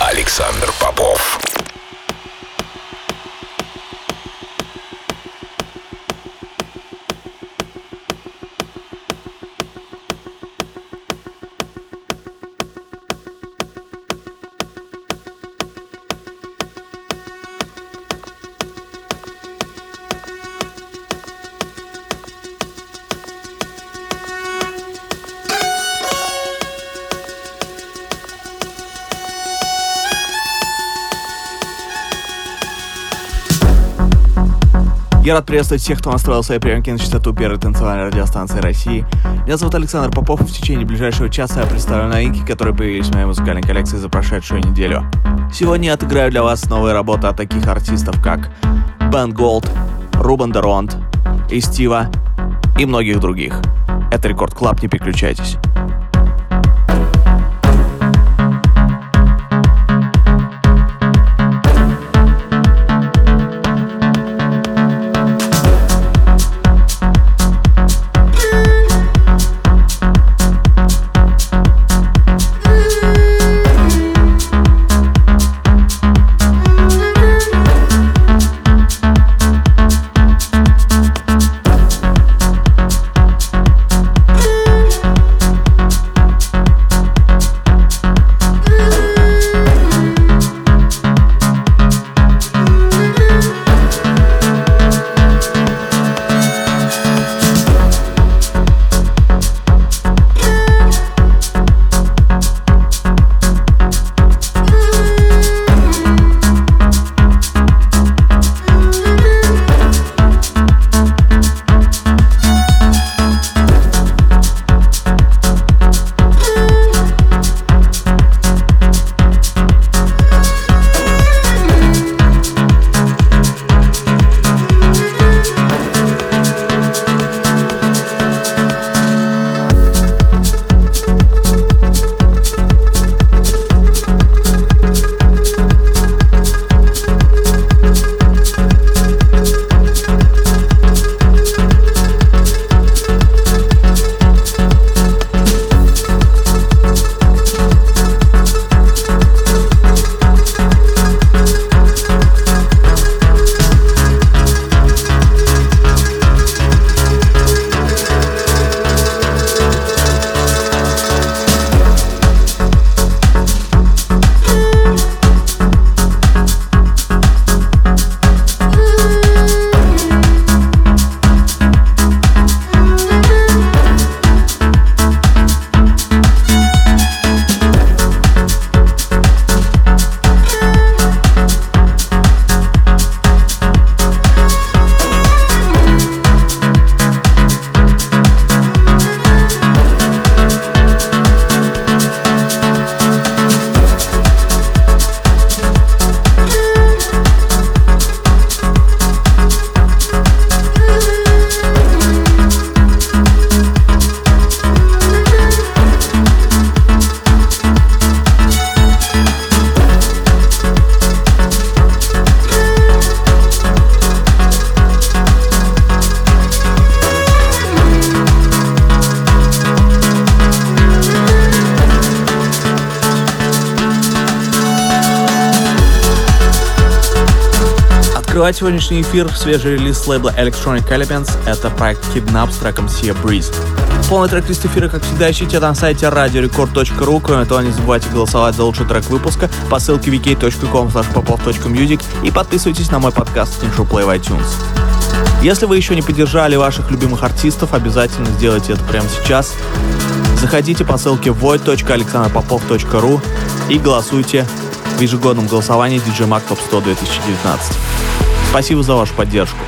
Александр Попов. Я рад приветствовать всех, кто настроил свои приемники на частоту первой танцевальной радиостанции России. Меня зовут Александр Попов, и в течение ближайшего часа я представлю новинки, которые появились в моей музыкальной коллекции за прошедшую неделю. Сегодня я отыграю для вас новые работы от таких артистов, как Ben Gold, Ruben de Ronde, Estiva и многих других. Это Record Club, не переключайтесь. Открывать сегодняшний эфир свежий релиз лейбла Electronic Elements — это проект Kidnap с треком Sea Breeze. Полный трек лист эфира, как всегда, ищите на сайте radiorecord.ru. Кроме того, не забывайте голосовать за лучший трек выпуска по ссылке vk.com popov.music и подписывайтесь на мой подкаст Team Show Play в iTunes. Если вы еще не поддержали ваших любимых артистов, обязательно сделайте это прямо сейчас. Заходите по ссылке void.alexanderpopov.ru и голосуйте в ежегодном голосовании DJ Mag Top 100 2019. Спасибо за вашу поддержку.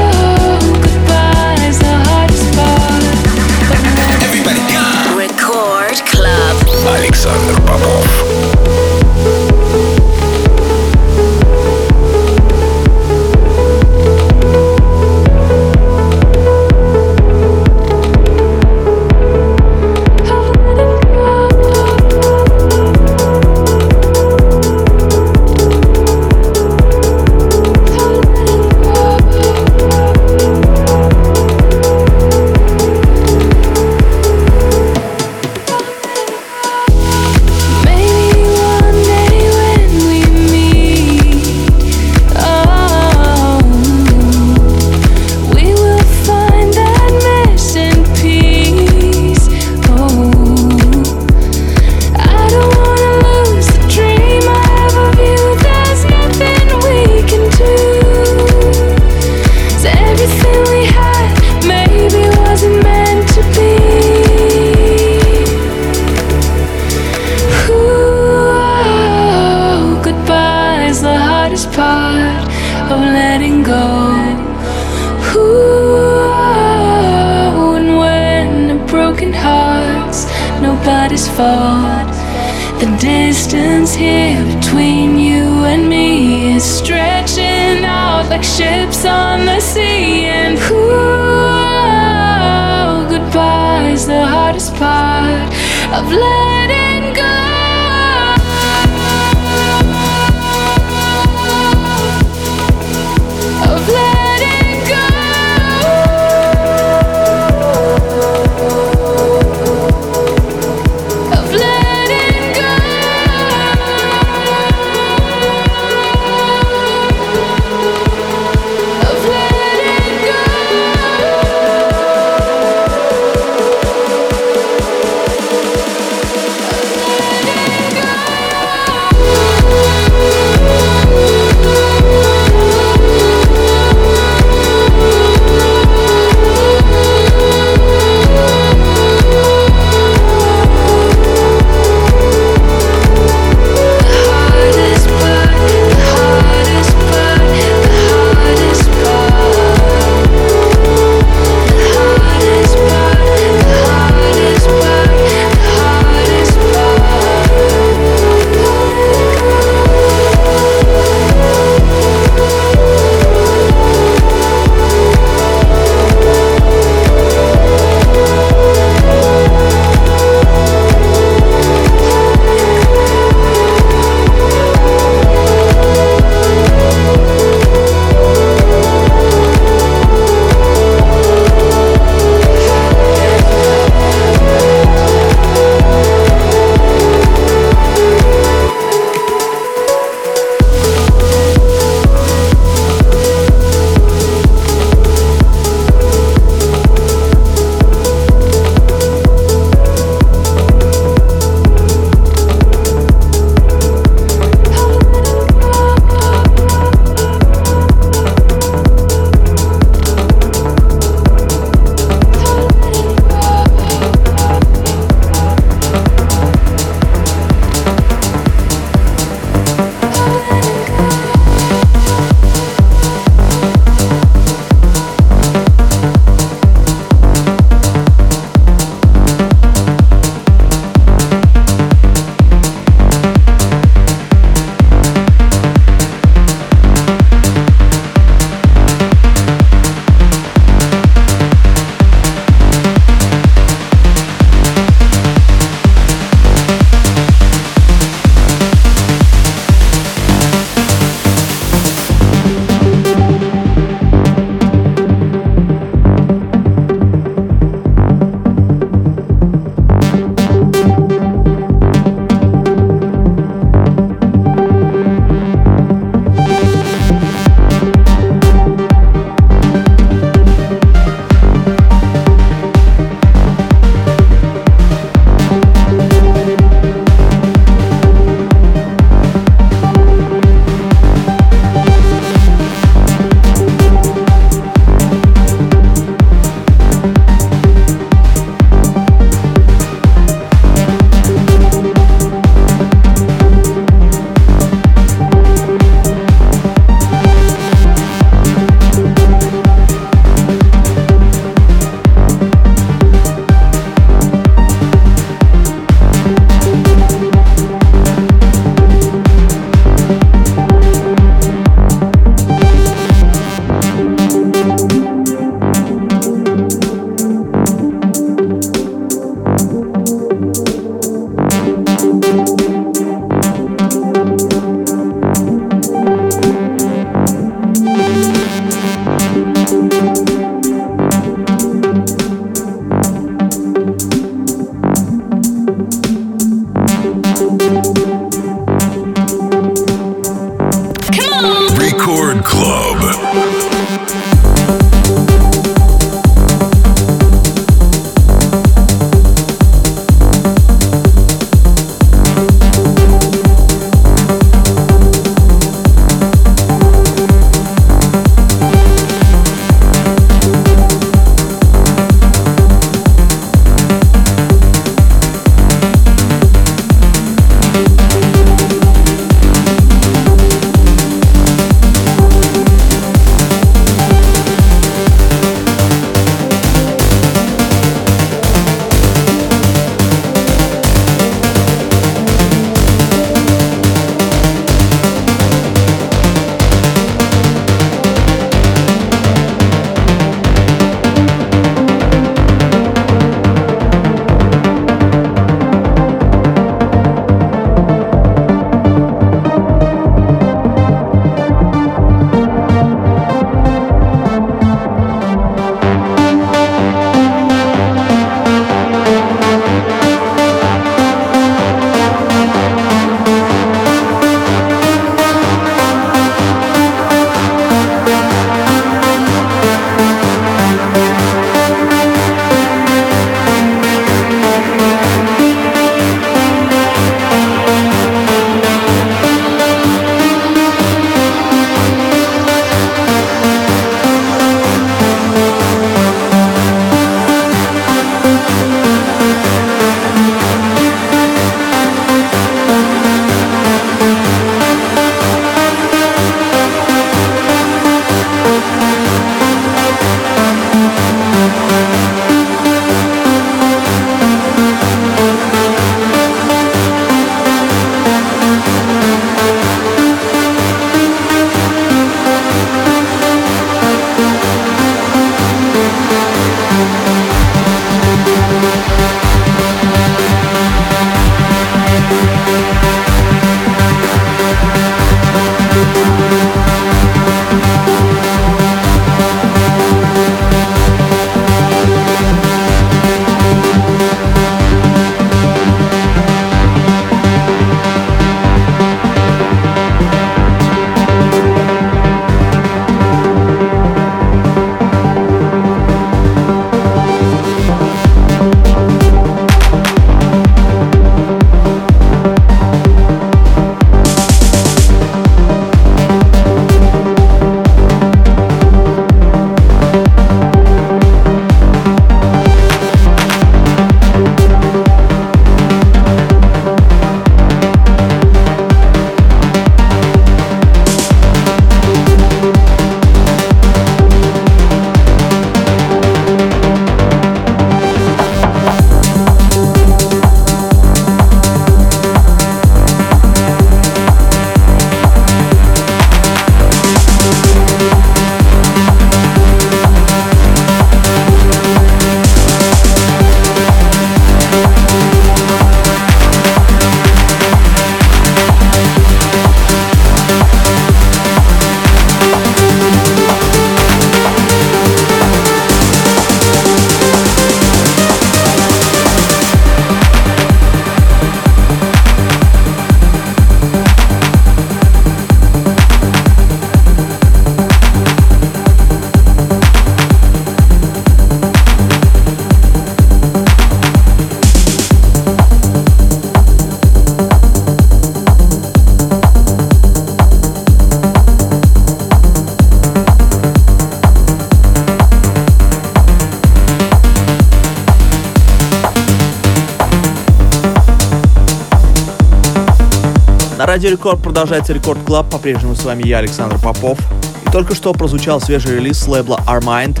Радио Рекорд продолжается Record Club. По-прежнему с вами я, Александр Попов. И только что прозвучал свежий релиз с лейбла Armind.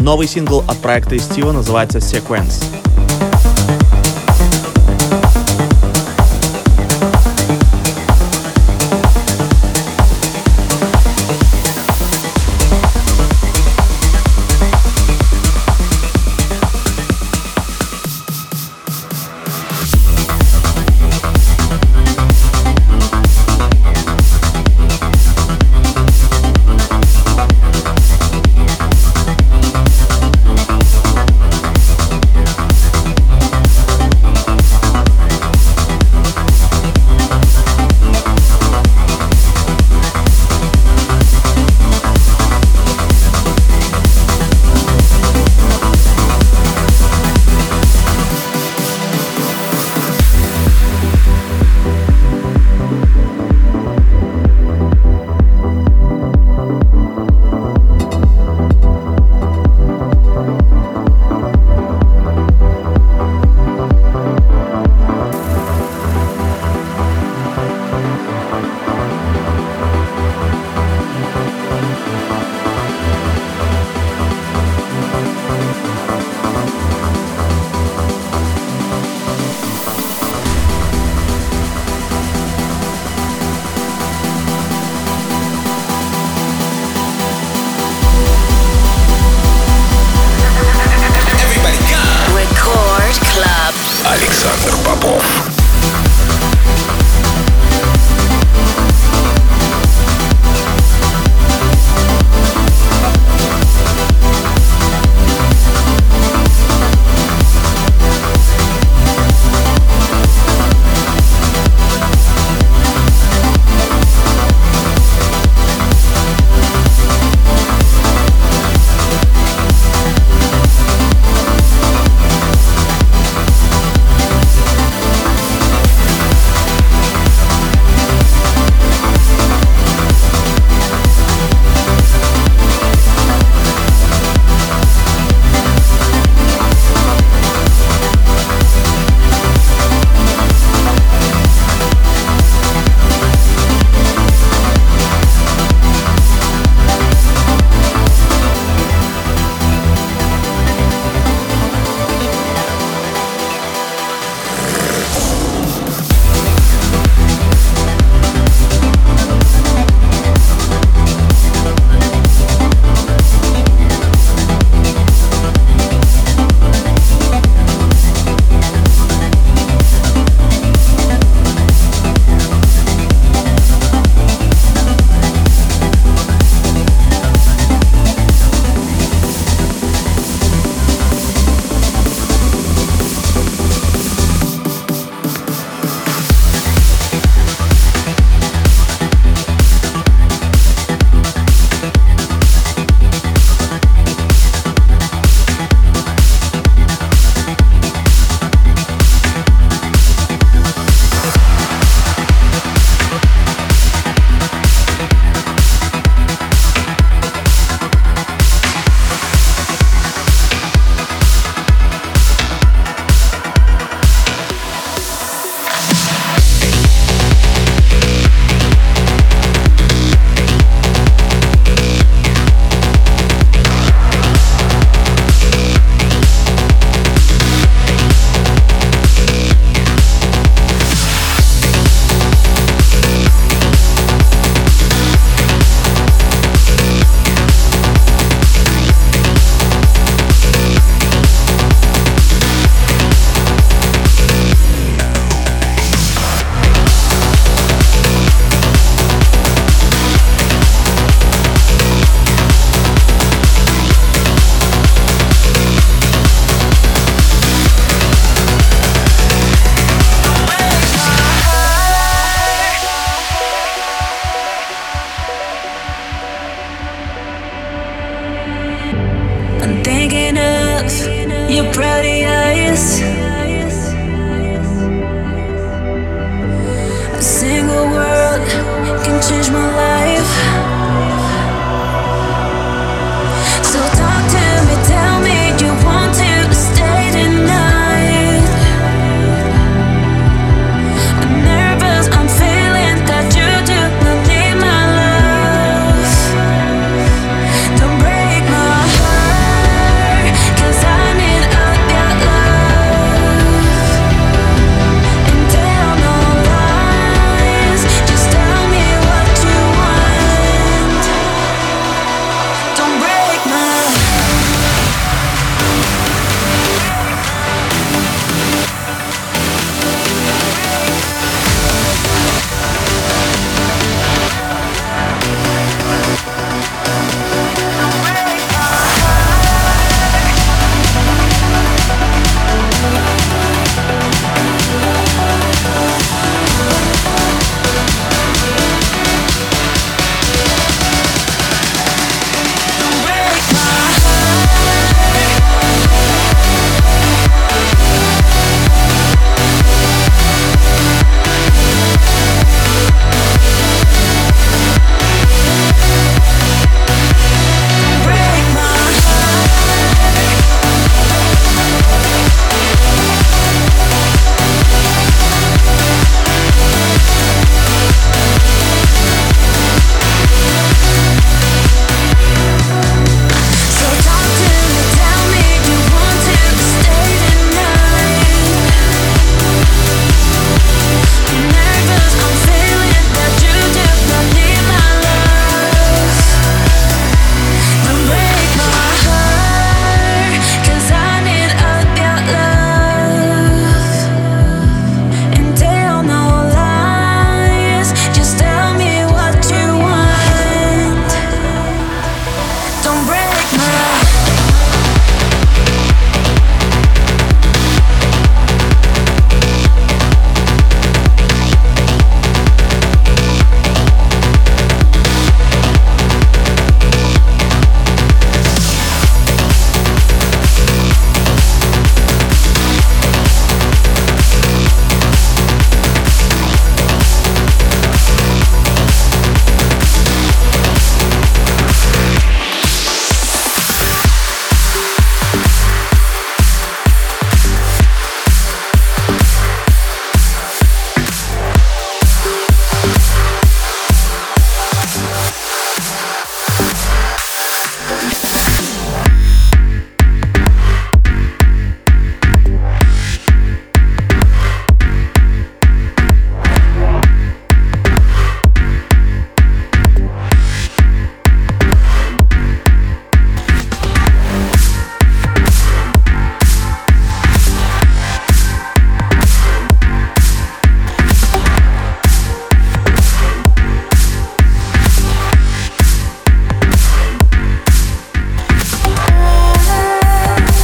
Новый сингл от проекта Estiva называется Sequence.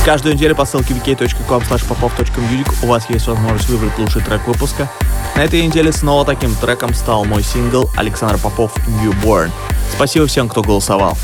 Каждую неделю по ссылке wiki.com popov.music у вас есть возможность выбрать лучший трек выпуска. На этой неделе снова таким треком стал мой сингл Александр Попов Newborn. Спасибо всем, кто голосовал.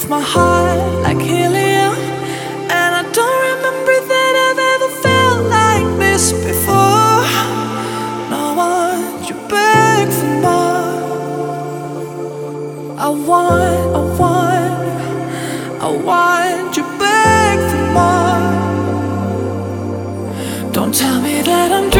With my heart like helium, and I don't remember that I've ever felt like this before. I want you back for more. I want, I want, I want you back for more. Don't tell me that I'm. dreaming.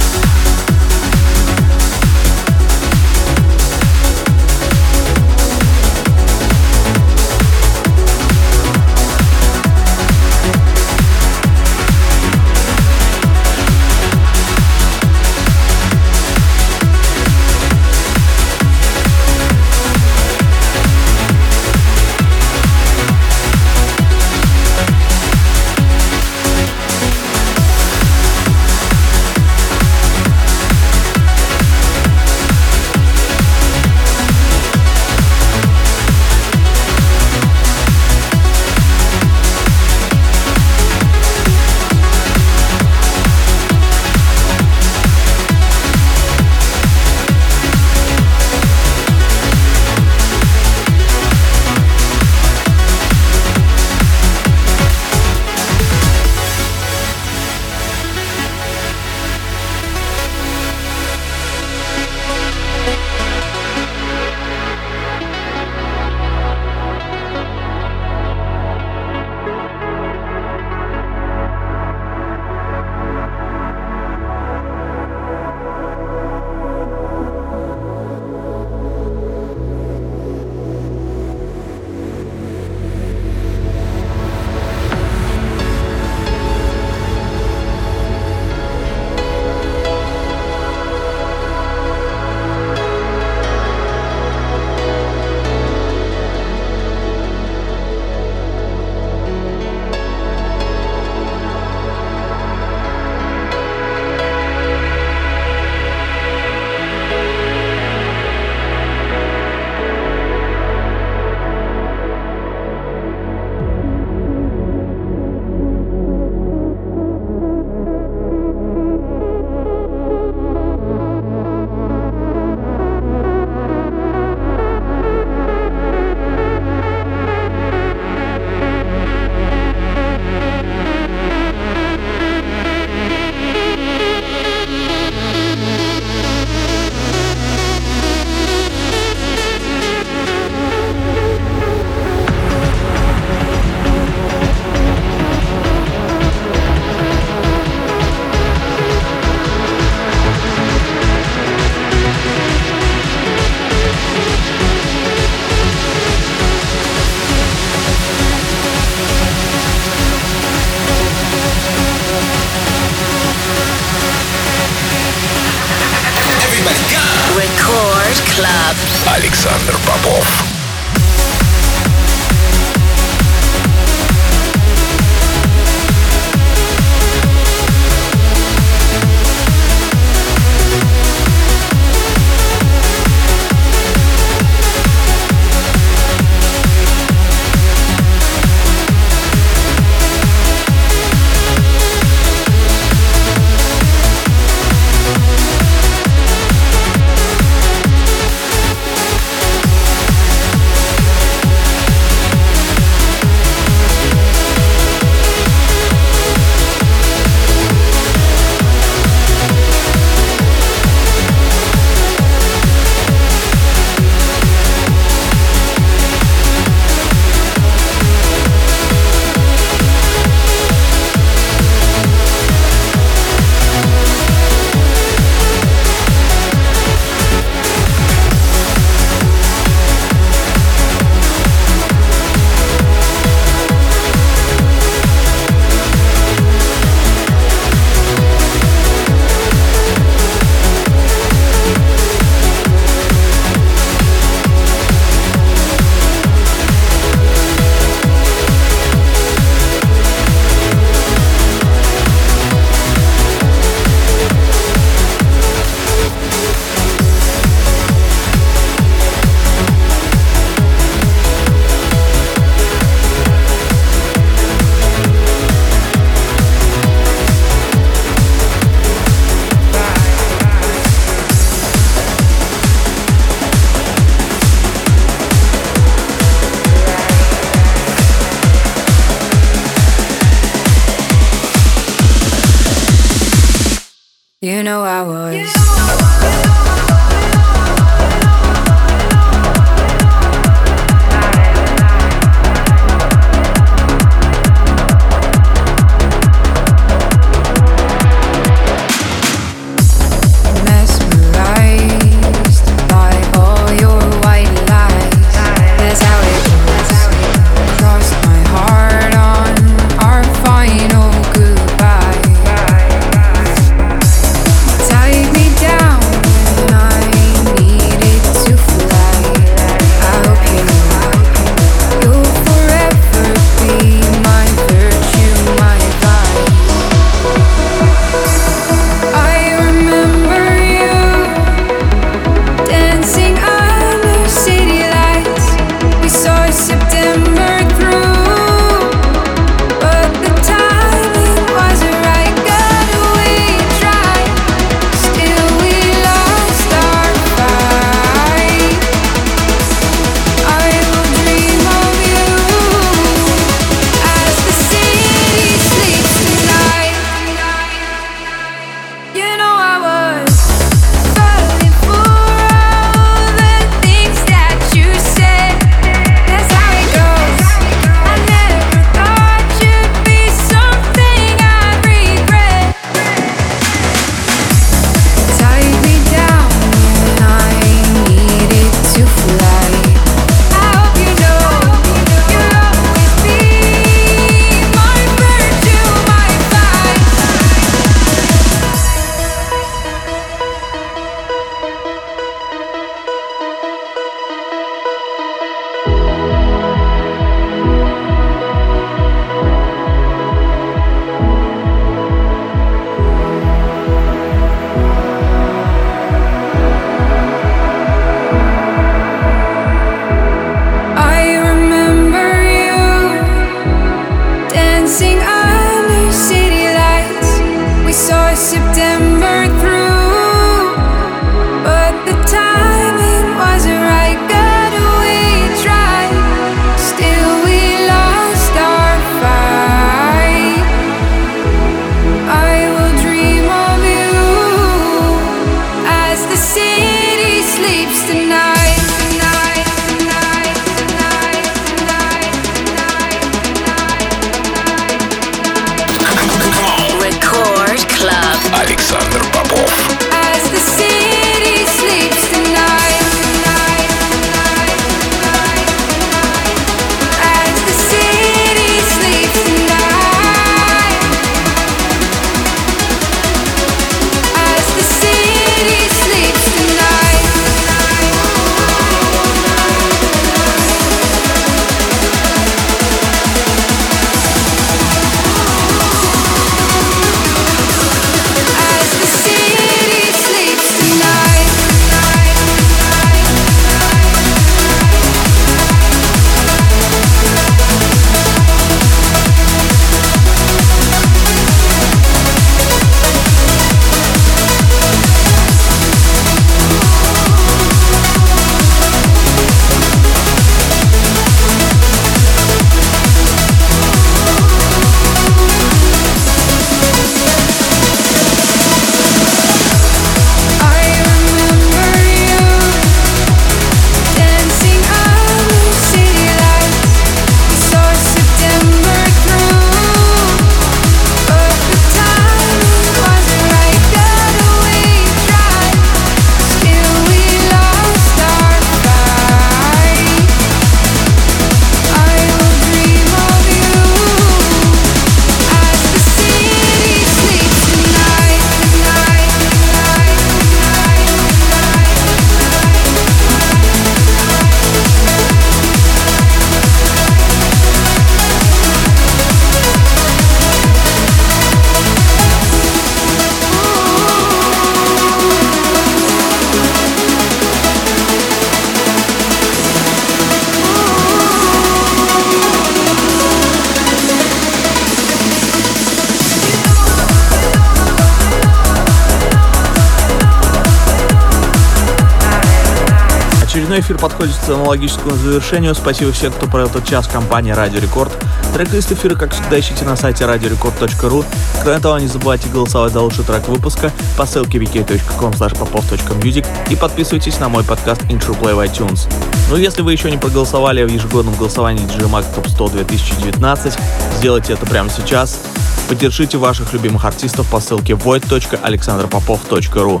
Эфир подходит к аналогическому завершению. Спасибо всем, кто провел этот час в компании Радио Рекорд. Трек-лист эфира, как всегда, ищите на сайте radiorecord.ru. Кроме того, не забывайте голосовать за лучший трек выпуска по ссылке wiki.com popov.music и подписывайтесь на мой подкаст Intro Play в iTunes. Ну, если вы еще не проголосовали в ежегодном голосовании Mag Top 100 2019, сделайте это прямо сейчас. Поддержите ваших любимых артистов по ссылке void.alexanderpopov.ru.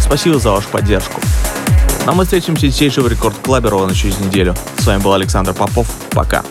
Спасибо за вашу поддержку. А мы встретимся здесь же в Рекорд Клабе ровно через неделю. С вами был Александр Попов. Пока.